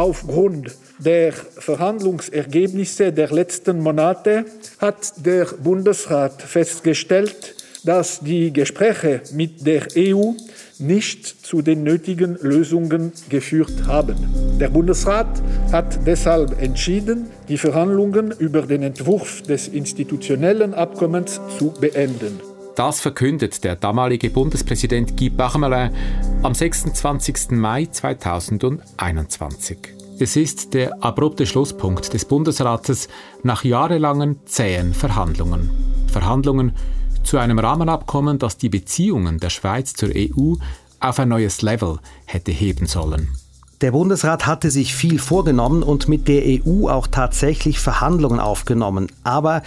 Aufgrund der Verhandlungsergebnisse der letzten Monate hat der Bundesrat festgestellt, dass die Gespräche mit der EU nicht zu den nötigen Lösungen geführt haben. Der Bundesrat hat deshalb entschieden, die Verhandlungen über den Entwurf des institutionellen Abkommens zu beenden. Das verkündet der damalige Bundespräsident Guy Parmelin am 26. Mai 2021. Es ist der abrupte Schlusspunkt des Bundesrates nach jahrelangen zähen Verhandlungen. Verhandlungen zu einem Rahmenabkommen, das die Beziehungen der Schweiz zur EU auf ein neues Level hätte heben sollen. Der Bundesrat hatte sich viel vorgenommen und mit der EU auch tatsächlich Verhandlungen aufgenommen. Aber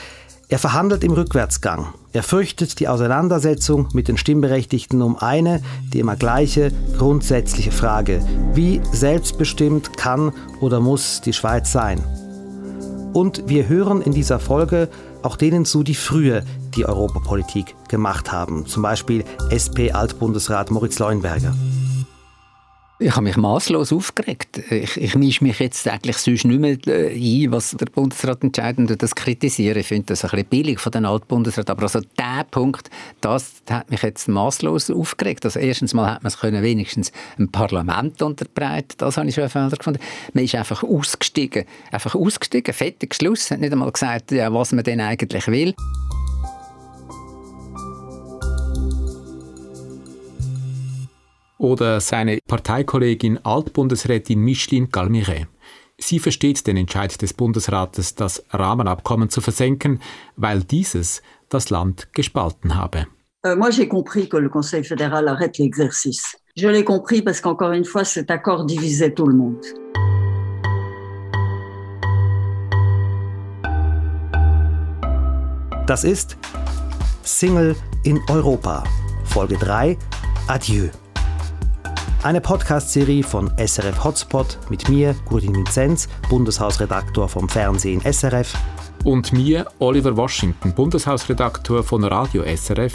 er verhandelt im Rückwärtsgang. Er fürchtet die Auseinandersetzung mit den Stimmberechtigten um eine, die immer gleiche, grundsätzliche Frage. Wie selbstbestimmt kann oder muss die Schweiz sein? Und wir hören in dieser Folge auch denen zu, die früher die Europapolitik gemacht haben. Zum Beispiel SP-Altbundesrat Moritz Leuenberger. Ich habe mich maßlos aufgeregt. Ich, ich mische mich jetzt eigentlich sonst nicht mehr äh, ein, was der Bundesrat entscheidet und das kritisiere. Ich finde das ein bisschen billig von den Altbundesrat. Aber also der Punkt, das hat mich jetzt maßlos aufgeregt. Also erstens mal hat man es können wenigstens im Parlament unterbreiten. Das habe ich schon Fehler gefunden. Man ist einfach ausgestiegen. Einfach ausgestiegen. Fertig, Schluss. Hat nicht einmal gesagt, ja, was man denn eigentlich will. Oder seine Parteikollegin Altbundesrätin Micheline Galmiret. Sie versteht den Entscheid des Bundesrates, das Rahmenabkommen zu versenken, weil dieses das Land gespalten habe. Euh, moi, j'ai compris que le Conseil fédéral arrête l'exercice. Je l'ai compris parce qu'encore une fois, cet accord divisait tout le monde. Das ist Single in Europa. Folge 3. Adieu. Eine Podcast-Serie von SRF Hotspot mit mir, Gurdin Vinzenz, Bundeshausredaktor vom Fernsehen SRF. Und mir, Oliver Washington, Bundeshausredaktor von Radio SRF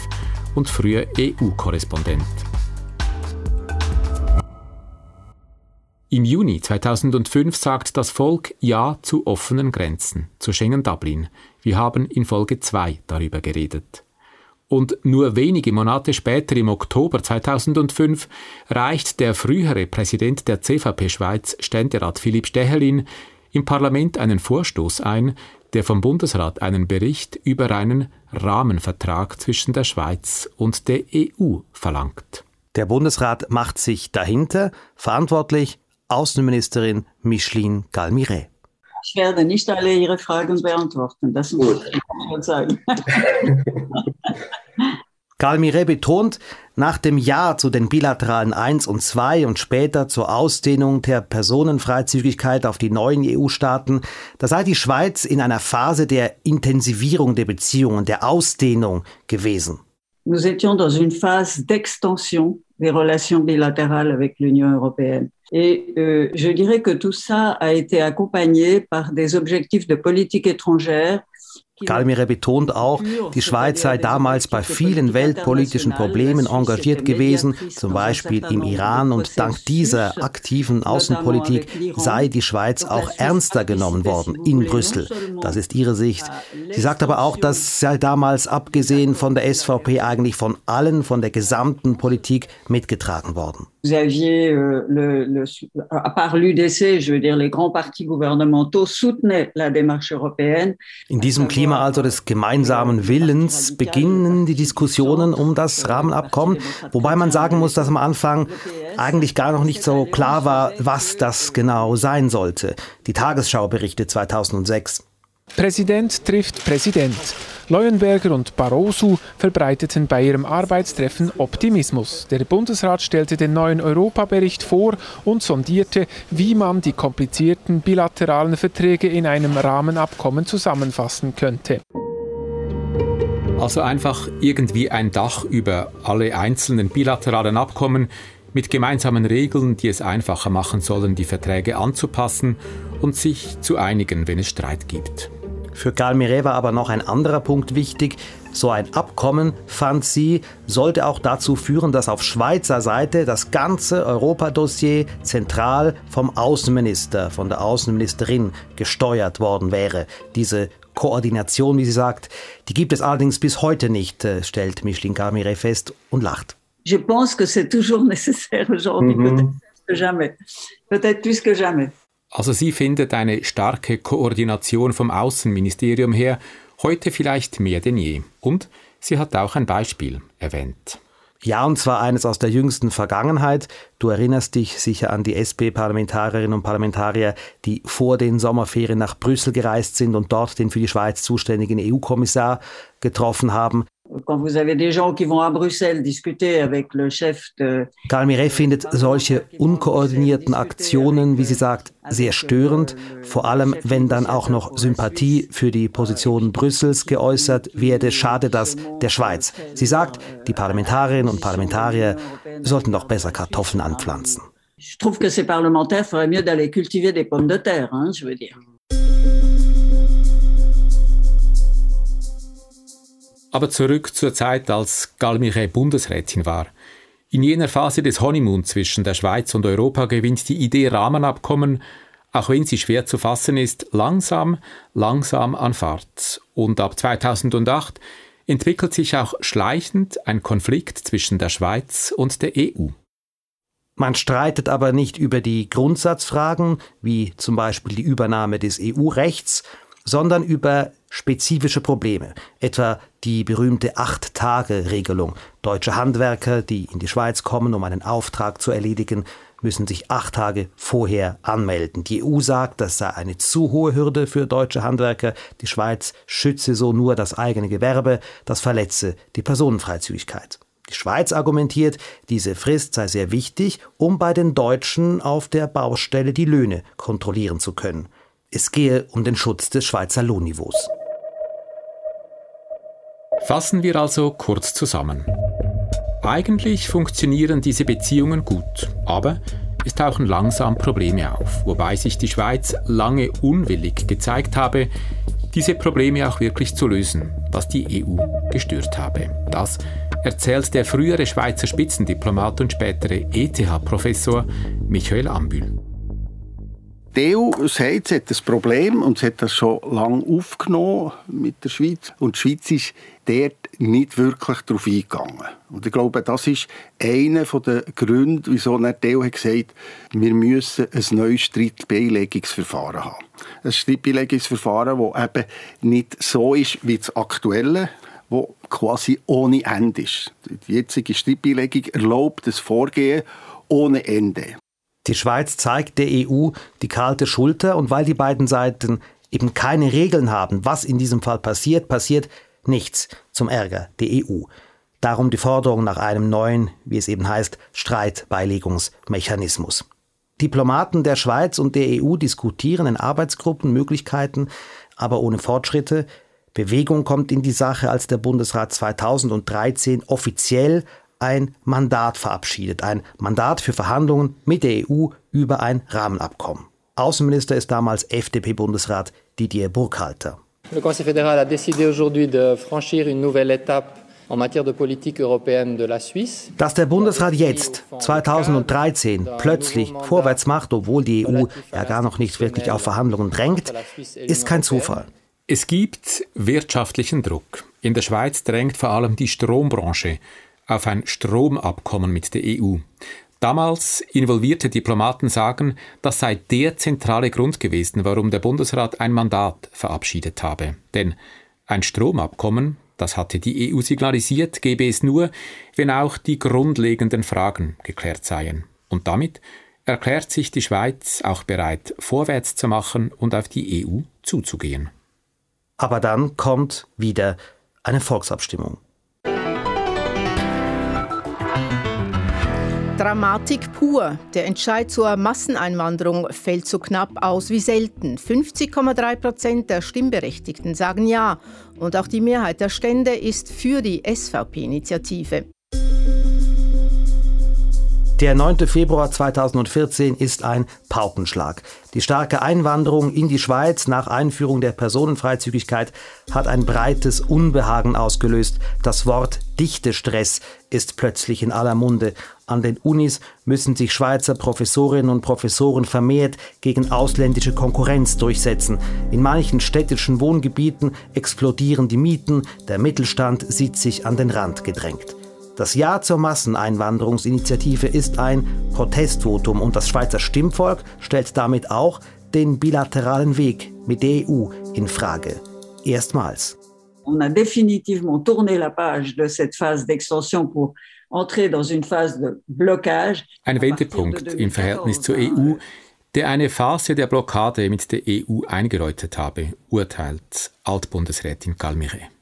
und früher EU-Korrespondent. Im Juni 2005 sagt das Volk Ja zu offenen Grenzen, zu Schengen-Dublin. Wir haben in Folge 2 darüber geredet. Und nur wenige Monate später, im Oktober 2005, reicht der frühere Präsident der CVP Schweiz, Ständerat Philipp Stehelin, im Parlament einen Vorstoß ein, der vom Bundesrat einen Bericht über einen Rahmenvertrag zwischen der Schweiz und der EU verlangt. Der Bundesrat macht sich dahinter verantwortlich Außenministerin Micheline Galmiret. Ich werde nicht alle Ihre Fragen beantworten, das muss ich schon sagen. Karl Miret betont, nach dem Ja zu den bilateralen 1 und 2 und später zur Ausdehnung der Personenfreizügigkeit auf die neuen EU-Staaten, da sei die Schweiz in einer Phase der Intensivierung der Beziehungen, der Ausdehnung gewesen. Nous étions dans une phase d'extension des relations bilatérales avec l'Union européenne. Et euh, je dirais que tout ça a été accompagné par des objectifs de politique étrangère Galmire betont auch, die Schweiz sei damals bei vielen weltpolitischen Problemen engagiert gewesen, zum Beispiel im Iran, und dank dieser aktiven Außenpolitik sei die Schweiz auch ernster genommen worden in Brüssel. Das ist ihre Sicht. Sie sagt aber auch, dass sei damals abgesehen von der SVP eigentlich von allen, von der gesamten Politik mitgetragen worden. Vous aviez, euh, le, le, à part l'UDC, je veux dire, les grands partis gouvernementaux soutenaient la démarche européenne. In diesem Klima also des gemeinsamen Willens beginnen die Diskussionen um das Rahmenabkommen, wobei man sagen muss, dass am Anfang eigentlich gar noch nicht so klar war, was das genau sein sollte. Die Tagesschau berichtet 2006. Präsident trifft Präsident. Leuenberger und Barroso verbreiteten bei ihrem Arbeitstreffen Optimismus. Der Bundesrat stellte den neuen Europabericht vor und sondierte, wie man die komplizierten bilateralen Verträge in einem Rahmenabkommen zusammenfassen könnte. Also einfach irgendwie ein Dach über alle einzelnen bilateralen Abkommen mit gemeinsamen Regeln, die es einfacher machen sollen, die Verträge anzupassen und sich zu einigen, wenn es Streit gibt. Für Karl Miret war aber noch ein anderer Punkt wichtig. So ein Abkommen, fand sie, sollte auch dazu führen, dass auf Schweizer Seite das ganze Europadossier zentral vom Außenminister, von der Außenministerin gesteuert worden wäre. Diese Koordination, wie sie sagt, die gibt es allerdings bis heute nicht, äh, stellt Micheline Camire fest und lacht. Je pense que c'est toujours nécessaire aujourd'hui, mhm. peut-être plus que jamais. Peut-être plus que jamais. Also sie findet eine starke Koordination vom Außenministerium her heute vielleicht mehr denn je. Und sie hat auch ein Beispiel erwähnt. Ja, und zwar eines aus der jüngsten Vergangenheit. Du erinnerst dich sicher an die SP-Parlamentarierinnen und Parlamentarier, die vor den Sommerferien nach Brüssel gereist sind und dort den für die Schweiz zuständigen EU-Kommissar getroffen haben. Quand vous avez des gens qui vont à Bruxelles discuter avec le chef de Karl Miret findet solche unkoordinierten Aktionen, wie sie sagt, sehr störend, vor allem wenn dann auch noch Sympathie für die Position Brüssels geäußert werde, schade das der Schweiz. Sie sagt, die Parlamentarierinnen und Parlamentarier sollten doch besser Kartoffeln anpflanzen. Je trouve que ces parlementaires feraient mieux d'aller cultiver des pommes de terre, hein, je veux dire. Aber zurück zur Zeit, als Galmiche Bundesrätin war. In jener Phase des Honeymoon zwischen der Schweiz und Europa gewinnt die Idee Rahmenabkommen, auch wenn sie schwer zu fassen ist, langsam, langsam an Fahrt. Und ab 2008 entwickelt sich auch schleichend ein Konflikt zwischen der Schweiz und der EU. Man streitet aber nicht über die Grundsatzfragen, wie zum Beispiel die Übernahme des EU-Rechts, sondern über spezifische Probleme, etwa die berühmte Acht-Tage-Regelung. Deutsche Handwerker, die in die Schweiz kommen, um einen Auftrag zu erledigen, müssen sich acht Tage vorher anmelden. Die EU sagt, das sei eine zu hohe Hürde für deutsche Handwerker. Die Schweiz schütze so nur das eigene Gewerbe, das verletze die Personenfreizügigkeit. Die Schweiz argumentiert, diese Frist sei sehr wichtig, um bei den Deutschen auf der Baustelle die Löhne kontrollieren zu können. Es gehe um den Schutz des Schweizer Lohnniveaus. Fassen wir also kurz zusammen. Eigentlich funktionieren diese Beziehungen gut, aber es tauchen langsam Probleme auf, wobei sich die Schweiz lange unwillig gezeigt habe, diese Probleme auch wirklich zu lösen, was die EU gestört habe. Das erzählt der frühere Schweizer Spitzendiplomat und spätere ETH-Professor Michael Ambühl. EU sagt, sie hat ein Problem und sie hat das schon lange aufgenommen mit der Schweiz. Und die Schweiz ist dort nicht wirklich darauf eingegangen. Und ich glaube, das ist einer der Gründe, wieso die EU hat gesagt wir müssen ein neues Streitbeilegungsverfahren haben. Ein Streitbeilegungsverfahren, das eben nicht so ist wie das aktuelle, wo quasi ohne Ende ist. Die jetzige Streitbeilegung erlaubt das Vorgehen ohne Ende. Die Schweiz zeigt der EU die kalte Schulter und weil die beiden Seiten eben keine Regeln haben, was in diesem Fall passiert, passiert nichts zum Ärger der EU. Darum die Forderung nach einem neuen, wie es eben heißt, Streitbeilegungsmechanismus. Diplomaten der Schweiz und der EU diskutieren in Arbeitsgruppen Möglichkeiten, aber ohne Fortschritte. Bewegung kommt in die Sache, als der Bundesrat 2013 offiziell ein Mandat verabschiedet, ein Mandat für Verhandlungen mit der EU über ein Rahmenabkommen. Außenminister ist damals FDP-Bundesrat Didier Burkhalter. Le Conseil fédéral a décidé aujourd'hui de franchir une nouvelle étape dass der Bundesrat jetzt, 2013, plötzlich vorwärts macht, obwohl die EU ja gar noch nicht wirklich auf Verhandlungen drängt, ist kein Zufall. Es gibt wirtschaftlichen Druck. In der Schweiz drängt vor allem die Strombranche auf ein Stromabkommen mit der EU. Damals involvierte Diplomaten sagen, das sei der zentrale Grund gewesen, warum der Bundesrat ein Mandat verabschiedet habe. Denn ein Stromabkommen, das hatte die EU signalisiert, gebe es nur, wenn auch die grundlegenden Fragen geklärt seien. Und damit erklärt sich die Schweiz auch bereit, vorwärts zu machen und auf die EU zuzugehen. Aber dann kommt wieder eine Volksabstimmung. Dramatik pur. Der Entscheid zur Masseneinwanderung fällt so knapp aus wie selten. 50,3 Prozent der Stimmberechtigten sagen Ja. Und auch die Mehrheit der Stände ist für die SVP-Initiative. Der 9. Februar 2014 ist ein Paukenschlag. Die starke Einwanderung in die Schweiz nach Einführung der Personenfreizügigkeit hat ein breites Unbehagen ausgelöst. Das Wort Dichtestress ist plötzlich in aller Munde. An den Unis müssen sich Schweizer Professorinnen und Professoren vermehrt gegen ausländische Konkurrenz durchsetzen. In manchen städtischen Wohngebieten explodieren die Mieten, der Mittelstand sieht sich an den Rand gedrängt. Das Ja zur Masseneinwanderungsinitiative ist ein Protestvotum und das Schweizer Stimmvolk stellt damit auch den bilateralen Weg mit der EU in Frage. Erstmals. On a définitivement tourné la page de cette phase d'extension pour entrer dans une phase de blocage. Ein Wendepunkt im Verhältnis zur EU, der eine Phase der Blockade mit der EU eingeläutet habe, urteilt Altbundesrätin Galmire.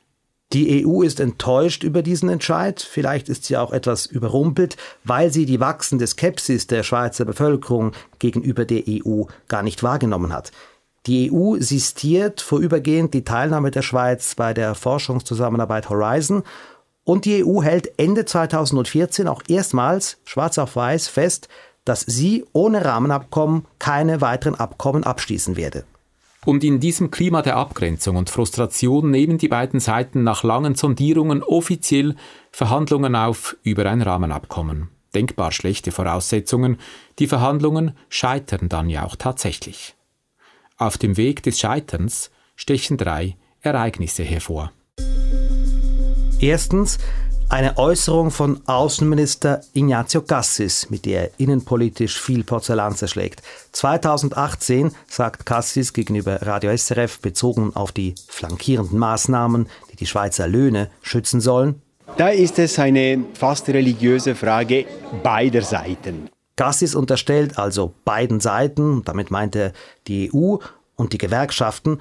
Die EU ist enttäuscht über diesen Entscheid, vielleicht ist sie auch etwas überrumpelt, weil sie die wachsende Skepsis der Schweizer Bevölkerung gegenüber der EU gar nicht wahrgenommen hat. Die EU sistiert vorübergehend die Teilnahme der Schweiz bei der Forschungszusammenarbeit Horizon und die EU hält Ende 2014 auch erstmals schwarz auf weiß fest, dass sie ohne Rahmenabkommen keine weiteren Abkommen abschließen werde. Und in diesem Klima der Abgrenzung und Frustration nehmen die beiden Seiten nach langen Sondierungen offiziell Verhandlungen auf über ein Rahmenabkommen. Denkbar schlechte Voraussetzungen. Die Verhandlungen scheitern dann ja auch tatsächlich. Auf dem Weg des Scheiterns stechen drei Ereignisse hervor. Erstens eine Äußerung von Außenminister Ignazio Cassis, mit der er innenpolitisch viel Porzellan zerschlägt. 2018 sagt Cassis gegenüber Radio SRF bezogen auf die flankierenden Maßnahmen, die die Schweizer Löhne schützen sollen. Da ist es eine fast religiöse Frage beider Seiten. Cassis unterstellt also beiden Seiten, damit meint er die EU und die Gewerkschaften,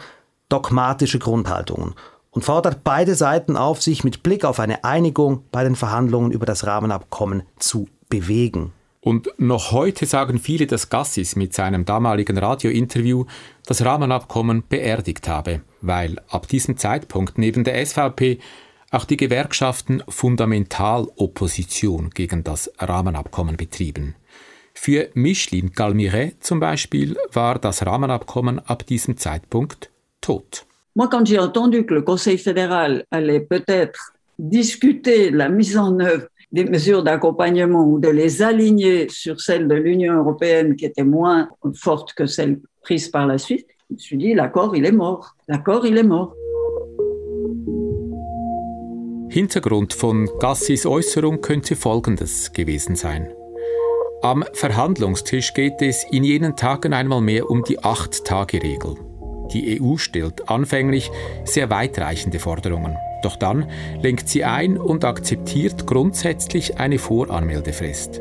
dogmatische Grundhaltungen und fordert beide Seiten auf, sich mit Blick auf eine Einigung bei den Verhandlungen über das Rahmenabkommen zu bewegen. Und noch heute sagen viele, dass Gassis mit seinem damaligen Radiointerview das Rahmenabkommen beerdigt habe, weil ab diesem Zeitpunkt neben der SVP auch die Gewerkschaften Fundamentalopposition gegen das Rahmenabkommen betrieben. Für Micheline Galmiret zum Beispiel war das Rahmenabkommen ab diesem Zeitpunkt tot. Moi, quand j'ai entendu que le Conseil fédéral allait peut-être discuter la mise en œuvre des mesures d'accompagnement ou de les aligner sur celles de l'Union européenne qui étaient moins fortes que celles prises par la Suisse, je me suis dit, l'accord, il est mort. L'accord, il est mort. Hintergrund von Gassis Äußerung könnte folgendes gewesen sein. Am Verhandlungstisch geht es in jenen Tagen einmal mehr um die Acht-Tage-Regel. Die EU stellt anfänglich sehr weitreichende Forderungen. Doch dann lenkt sie ein und akzeptiert grundsätzlich eine Voranmeldefrist.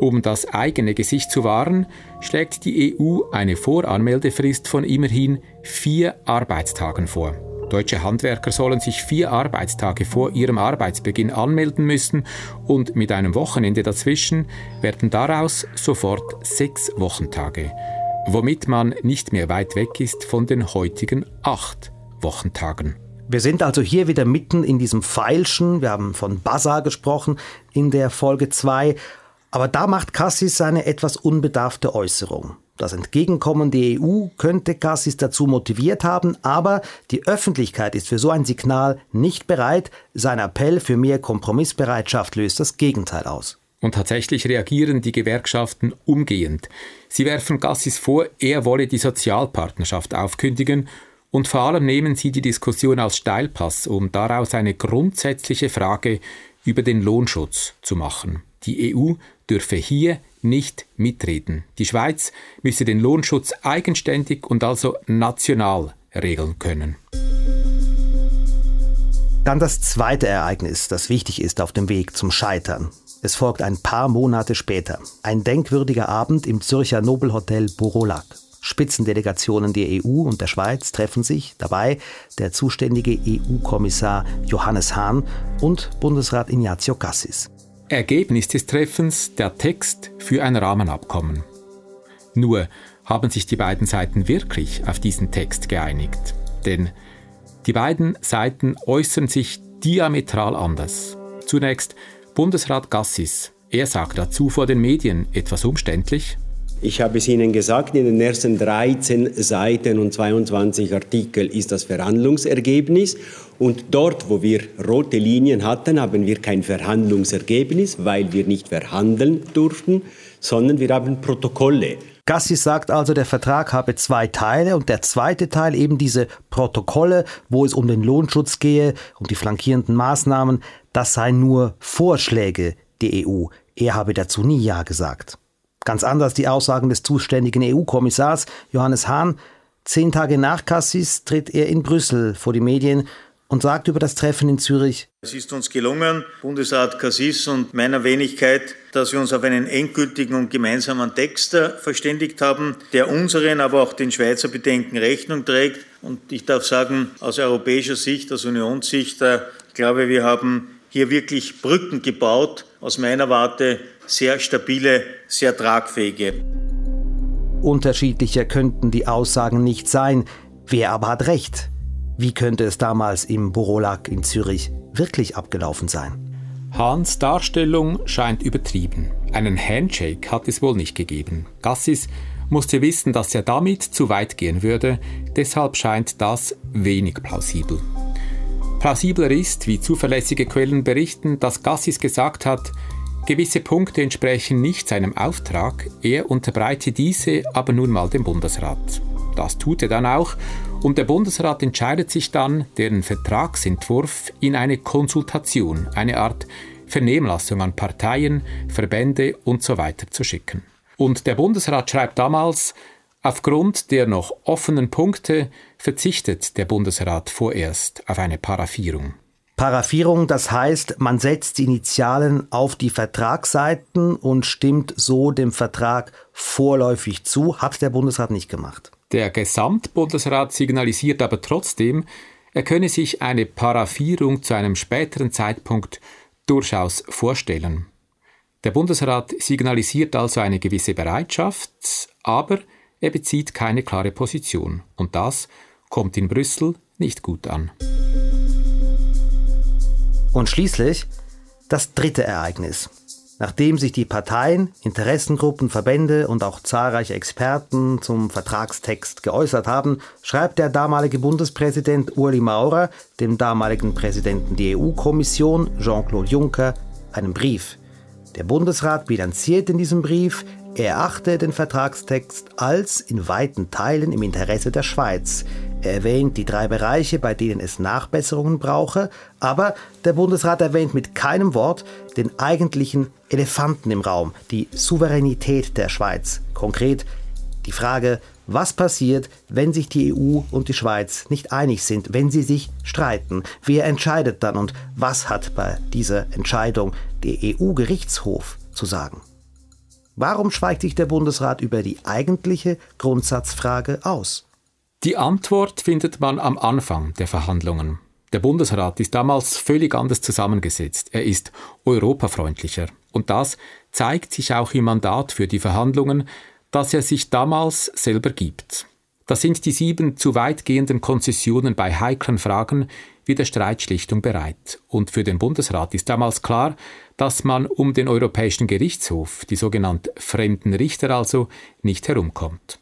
Um das eigene Gesicht zu wahren, schlägt die EU eine Voranmeldefrist von immerhin vier Arbeitstagen vor. Deutsche Handwerker sollen sich vier Arbeitstage vor ihrem Arbeitsbeginn anmelden müssen und mit einem Wochenende dazwischen werden daraus sofort sechs Wochentage womit man nicht mehr weit weg ist von den heutigen acht Wochentagen. Wir sind also hier wieder mitten in diesem Feilschen, wir haben von Buzzer gesprochen in der Folge 2, aber da macht Cassis seine etwas unbedarfte Äußerung. Das Entgegenkommen der EU könnte Cassis dazu motiviert haben, aber die Öffentlichkeit ist für so ein Signal nicht bereit. Sein Appell für mehr Kompromissbereitschaft löst das Gegenteil aus. Und tatsächlich reagieren die Gewerkschaften umgehend. Sie werfen Gassis vor, er wolle die Sozialpartnerschaft aufkündigen und vor allem nehmen sie die Diskussion als Steilpass, um daraus eine grundsätzliche Frage über den Lohnschutz zu machen. Die EU dürfe hier nicht mitreden. Die Schweiz müsse den Lohnschutz eigenständig und also national regeln können. Dann das zweite Ereignis, das wichtig ist auf dem Weg zum Scheitern. Es folgt ein paar Monate später. Ein denkwürdiger Abend im Zürcher Nobelhotel Burolac. Spitzendelegationen der EU und der Schweiz treffen sich, dabei der zuständige EU-Kommissar Johannes Hahn und Bundesrat Ignazio Cassis. Ergebnis des Treffens der Text für ein Rahmenabkommen. Nur haben sich die beiden Seiten wirklich auf diesen Text geeinigt. Denn die beiden Seiten äußern sich diametral anders. Zunächst Bundesrat Gassis. Er sagt dazu vor den Medien etwas umständlich. Ich habe es Ihnen gesagt, in den ersten 13 Seiten und 22 Artikel ist das Verhandlungsergebnis. Und dort, wo wir rote Linien hatten, haben wir kein Verhandlungsergebnis, weil wir nicht verhandeln durften, sondern wir haben Protokolle. Gassis sagt also, der Vertrag habe zwei Teile und der zweite Teil eben diese Protokolle, wo es um den Lohnschutz gehe, um die flankierenden Maßnahmen, das seien nur Vorschläge der EU. Er habe dazu nie Ja gesagt. Ganz anders die Aussagen des zuständigen EU-Kommissars Johannes Hahn. Zehn Tage nach Cassis tritt er in Brüssel vor die Medien und sagt über das Treffen in Zürich. Es ist uns gelungen, Bundesrat Cassis und meiner Wenigkeit, dass wir uns auf einen endgültigen und gemeinsamen Text äh, verständigt haben, der unseren, aber auch den Schweizer Bedenken Rechnung trägt. Und ich darf sagen, aus europäischer Sicht, aus Unionssicht, äh, ich glaube, wir haben hier wirklich Brücken gebaut, aus meiner Warte sehr stabile, sehr tragfähige. Unterschiedlicher könnten die Aussagen nicht sein. Wer aber hat recht? Wie könnte es damals im Borolak in Zürich wirklich abgelaufen sein? Hahns Darstellung scheint übertrieben. Einen Handshake hat es wohl nicht gegeben. Gassis musste wissen, dass er damit zu weit gehen würde, deshalb scheint das wenig plausibel. Plausibler ist, wie zuverlässige Quellen berichten, dass Gassis gesagt hat, Gewisse Punkte entsprechen nicht seinem Auftrag, er unterbreite diese aber nun mal dem Bundesrat. Das tut er dann auch und der Bundesrat entscheidet sich dann, deren Vertragsentwurf in eine Konsultation, eine Art Vernehmlassung an Parteien, Verbände usw. So zu schicken. Und der Bundesrat schreibt damals, aufgrund der noch offenen Punkte verzichtet der Bundesrat vorerst auf eine Paraffierung. Paraffierung, das heißt, man setzt die Initialen auf die Vertragsseiten und stimmt so dem Vertrag vorläufig zu, hat der Bundesrat nicht gemacht. Der Gesamtbundesrat signalisiert aber trotzdem, er könne sich eine Paraffierung zu einem späteren Zeitpunkt durchaus vorstellen. Der Bundesrat signalisiert also eine gewisse Bereitschaft, aber er bezieht keine klare Position und das kommt in Brüssel nicht gut an. Und schließlich das dritte Ereignis. Nachdem sich die Parteien, Interessengruppen, Verbände und auch zahlreiche Experten zum Vertragstext geäußert haben, schreibt der damalige Bundespräsident Uli Maurer dem damaligen Präsidenten der EU-Kommission Jean-Claude Juncker einen Brief. Der Bundesrat bilanziert in diesem Brief, er achte den Vertragstext als in weiten Teilen im Interesse der Schweiz. Er erwähnt die drei Bereiche, bei denen es Nachbesserungen brauche, aber der Bundesrat erwähnt mit keinem Wort den eigentlichen Elefanten im Raum, die Souveränität der Schweiz. Konkret die Frage, was passiert, wenn sich die EU und die Schweiz nicht einig sind, wenn sie sich streiten? Wer entscheidet dann und was hat bei dieser Entscheidung der EU-Gerichtshof zu sagen? Warum schweigt sich der Bundesrat über die eigentliche Grundsatzfrage aus? Die Antwort findet man am Anfang der Verhandlungen. Der Bundesrat ist damals völlig anders zusammengesetzt. Er ist europafreundlicher. Und das zeigt sich auch im Mandat für die Verhandlungen, das er sich damals selber gibt. Das sind die sieben zu weitgehenden Konzessionen bei heiklen Fragen wie der Streitschlichtung bereit. Und für den Bundesrat ist damals klar, dass man um den Europäischen Gerichtshof, die sogenannten fremden Richter also, nicht herumkommt.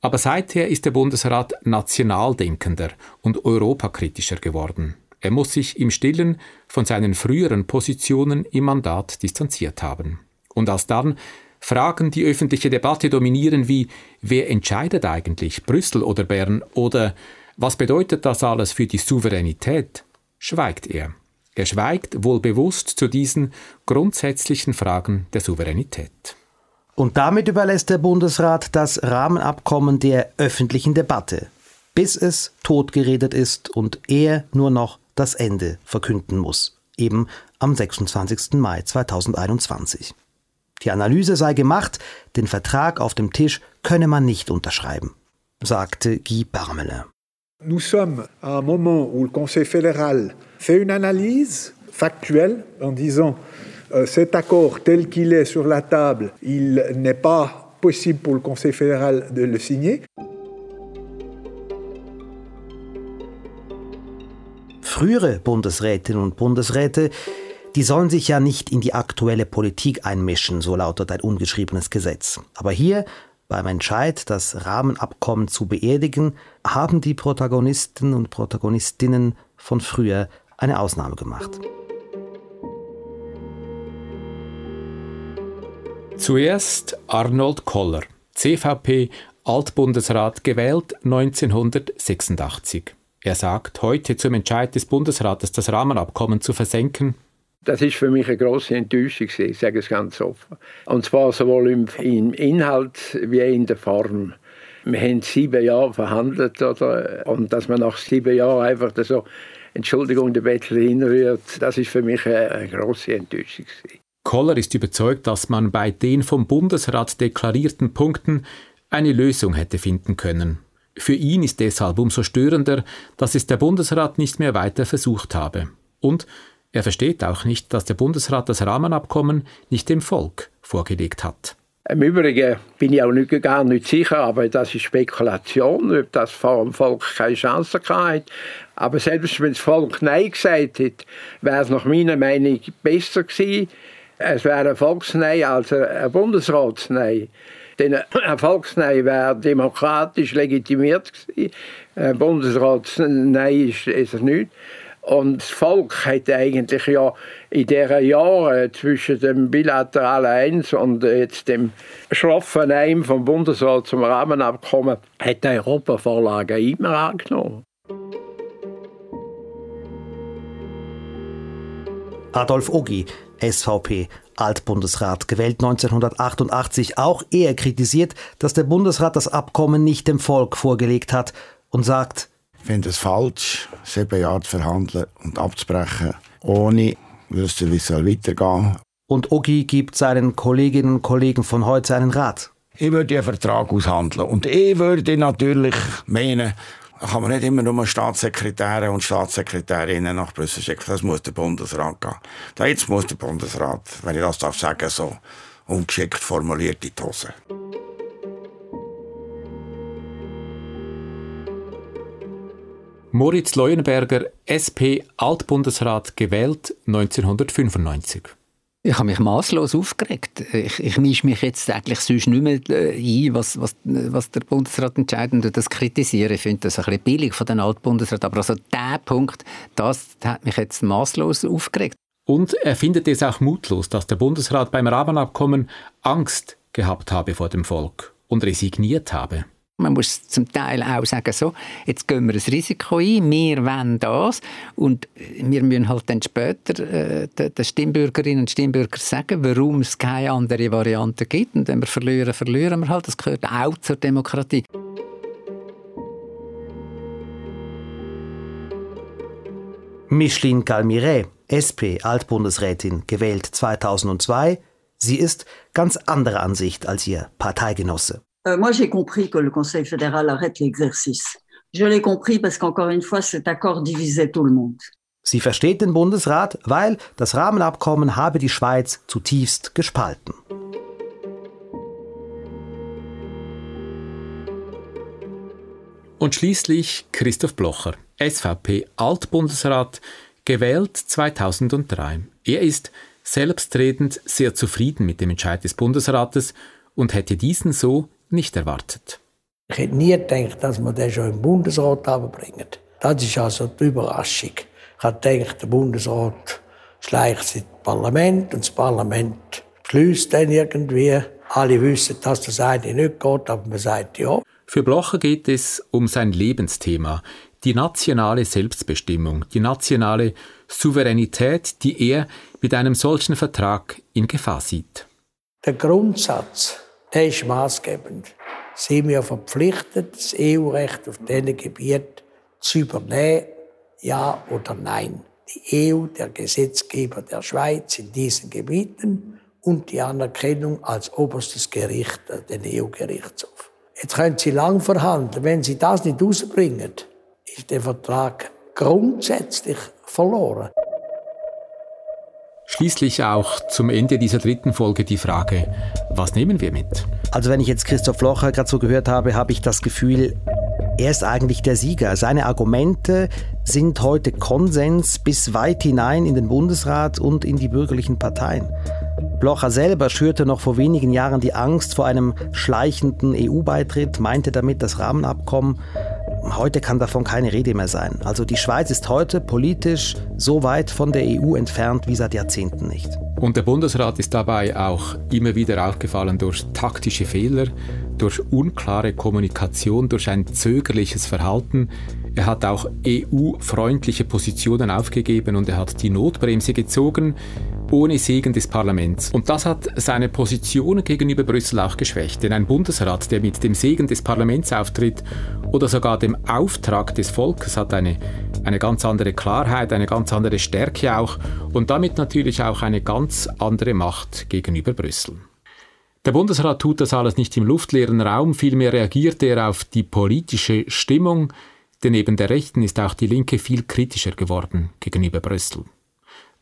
Aber seither ist der Bundesrat nationaldenkender und europakritischer geworden. Er muss sich im stillen von seinen früheren Positionen im Mandat distanziert haben. Und als dann Fragen die öffentliche Debatte dominieren wie wer entscheidet eigentlich, Brüssel oder Bern oder was bedeutet das alles für die Souveränität, schweigt er. Er schweigt wohl bewusst zu diesen grundsätzlichen Fragen der Souveränität. Und damit überlässt der Bundesrat das Rahmenabkommen der öffentlichen Debatte, bis es totgeredet ist und er nur noch das Ende verkünden muss, eben am 26. Mai 2021. Die Analyse sei gemacht, den Vertrag auf dem Tisch könne man nicht unterschreiben, sagte Guy Parmelin. Nous sommes à un moment où le Conseil fédéral fait une analyse factuelle en disant cet accord tel qu'il est sur la table, il n'est pas possible pour le Conseil fédéral de le signer. Frühere Bundesrätinnen und Bundesräte, Die sollen sich ja nicht in die aktuelle Politik einmischen, so lautet ein ungeschriebenes Gesetz. Aber hier beim Entscheid, das Rahmenabkommen zu beerdigen, haben die Protagonisten und Protagonistinnen von früher eine Ausnahme gemacht. Zuerst Arnold Koller, CVP, Altbundesrat gewählt 1986. Er sagt, heute zum Entscheid des Bundesrates das Rahmenabkommen zu versenken, das ist für mich eine große Enttäuschung, ich sage es ganz offen. Und zwar sowohl im Inhalt wie in der Form. Wir haben sieben Jahre verhandelt oder, und dass man nach sieben Jahren einfach so Entschuldigung der Bettler hinrührt, das ist für mich eine, eine große Enttäuschung. Koller ist überzeugt, dass man bei den vom Bundesrat deklarierten Punkten eine Lösung hätte finden können. Für ihn ist deshalb umso störender, dass es der Bundesrat nicht mehr weiter versucht habe. Und er versteht auch nicht, dass der Bundesrat das Rahmenabkommen nicht dem Volk vorgelegt hat. Im Übrigen bin ich auch nicht, gar nicht sicher, aber das ist Spekulation, ob das vor dem Volk keine Chance hatte. Aber selbst wenn das Volk Nein gesagt hätte, wäre es nach meiner Meinung besser gewesen. Es wäre ein Volksnein als ein Bundesratsnein. Denn ein Volksnein wäre demokratisch legitimiert gewesen. Ein Bundesratsnein ist es nicht. Und das Volk hat eigentlich ja in diesen Jahren zwischen dem bilateralen Eins und jetzt dem schroffen Nein vom Bundesrat zum Rahmenabkommen hat die Europavorlage immer angenommen. Adolf Ogi, SVP, Altbundesrat, gewählt 1988. Auch er kritisiert, dass der Bundesrat das Abkommen nicht dem Volk vorgelegt hat und sagt, ich finde es falsch, sieben Jahre zu verhandeln und abzubrechen, ohne wissen, wie es weitergehen. Und Ogi gibt seinen Kolleginnen und Kollegen von heute einen Rat. Ich würde einen Vertrag aushandeln. Und ich würde natürlich meinen, da kann man nicht immer nur Staatssekretäre und Staatssekretärinnen nach Brüssel schicken. Das muss der Bundesrat gehen. Jetzt muss der Bundesrat, wenn ich das darf sagen, so ungeschickt formuliert in die Hose. Moritz Leuenberger, SP Altbundesrat, gewählt 1995. Ich habe mich maßlos aufgeregt. Ich, ich mische mich jetzt eigentlich sonst nicht mehr äh, ein, was, was, was der Bundesrat entscheidet und das kritisiere. Ich finde das ein bisschen billig von den Altbundesrat. Aber also der Punkt, das hat mich jetzt maßlos aufgeregt. Und er findet es auch mutlos, dass der Bundesrat beim Rahmenabkommen Angst gehabt habe vor dem Volk und resigniert habe. Man muss zum Teil auch sagen, so, jetzt gehen wir ein Risiko ein, wir wollen das und wir müssen halt dann später äh, den Stimmbürgerinnen und Stimmbürgern sagen, warum es keine andere Variante gibt und wenn wir verlieren, verlieren wir halt. Das gehört auch zur Demokratie. Micheline Calmiret, SP Altbundesrätin, gewählt 2002. Sie ist ganz anderer Ansicht als ihr Parteigenosse. Euh, moi, j'ai compris que le Conseil fédéral arrête l'exercice. Je l'ai compris parce qu'encore une fois, cet accord divisait tout le monde. Sie versteht den Bundesrat, weil das Rahmenabkommen habe die Schweiz zutiefst gespalten. Und schließlich Christoph Blocher, SVP Altbundesrat, gewählt 2003. Er ist selbstredend sehr zufrieden mit dem Entscheid des Bundesrates und hätte diesen so nicht erwartet. Ich hätte nie gedacht, dass man den schon im Bundesrat bringen. Das ist also die Überraschung. Ich habe gedacht, der Bundesrat schleicht sich ins Parlament und das Parlament beschließt dann irgendwie. Alle wissen, dass das eine nicht geht, aber man sagt ja. Für Blocher geht es um sein Lebensthema, die nationale Selbstbestimmung, die nationale Souveränität, die er mit einem solchen Vertrag in Gefahr sieht. Der Grundsatz der ist maßgebend. Sind wir verpflichtet, das EU-Recht auf diesen Gebiet zu übernehmen, ja oder nein? Die EU, der Gesetzgeber der Schweiz in diesen Gebieten und die Anerkennung als oberstes Gericht, äh, den EU-Gerichtshof. Jetzt können Sie lang verhandeln. Wenn Sie das nicht rausbringen, ist der Vertrag grundsätzlich verloren. Schließlich auch zum Ende dieser dritten Folge die Frage, was nehmen wir mit? Also wenn ich jetzt Christoph Locher gerade so gehört habe, habe ich das Gefühl, Er ist eigentlich der Sieger. Seine Argumente sind heute Konsens bis weit hinein in den Bundesrat und in die bürgerlichen Parteien. Blocher selber schürte noch vor wenigen Jahren die Angst vor einem schleichenden EU-Beitritt, meinte damit das Rahmenabkommen. Heute kann davon keine Rede mehr sein. Also die Schweiz ist heute politisch so weit von der EU entfernt wie seit Jahrzehnten nicht. Und der Bundesrat ist dabei auch immer wieder aufgefallen durch taktische Fehler, durch unklare Kommunikation, durch ein zögerliches Verhalten. Er hat auch EU-freundliche Positionen aufgegeben und er hat die Notbremse gezogen, ohne Segen des Parlaments. Und das hat seine Position gegenüber Brüssel auch geschwächt. Denn ein Bundesrat, der mit dem Segen des Parlaments auftritt oder sogar dem Auftrag des Volkes, hat eine, eine ganz andere Klarheit, eine ganz andere Stärke auch und damit natürlich auch eine ganz andere Macht gegenüber Brüssel. Der Bundesrat tut das alles nicht im luftleeren Raum, vielmehr reagiert er auf die politische Stimmung, denn neben der Rechten ist auch die Linke viel kritischer geworden gegenüber Brüssel.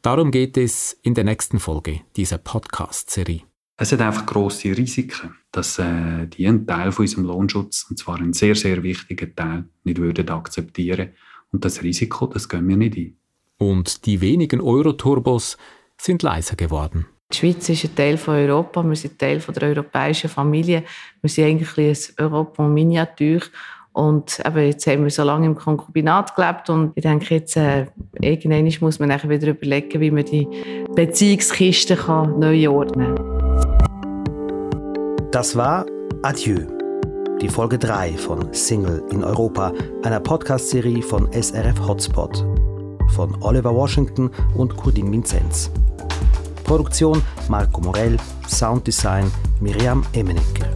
Darum geht es in der nächsten Folge dieser Podcast-Serie. Es hat einfach grosse Risiken, dass äh, die einen Teil von unserem Lohnschutz, und zwar einen sehr, sehr wichtigen Teil, nicht würden akzeptieren. Und das Risiko, das gehen wir nicht ein. Und die wenigen Euroturbos sind leiser geworden. Die Schweiz ist ein Teil von Europa, wir sind Teil der europäischen Familie. Wir sind eigentlich ein Europa Miniatur. Und eben, jetzt haben wir so lange im Konkubinat gelebt und ich denke jetzt, äh, irgendwann muss man wieder überlegen, wie man die Beziehungskiste kann neu ordnen. Das war Adieu, die Folge 3 von Single in Europa, einer Podcast-Serie von SRF Hotspot. Von Oliver Washington und Kurdin Vinzenz. Produktion Marco Morell, Sounddesign Miriam Emenegger.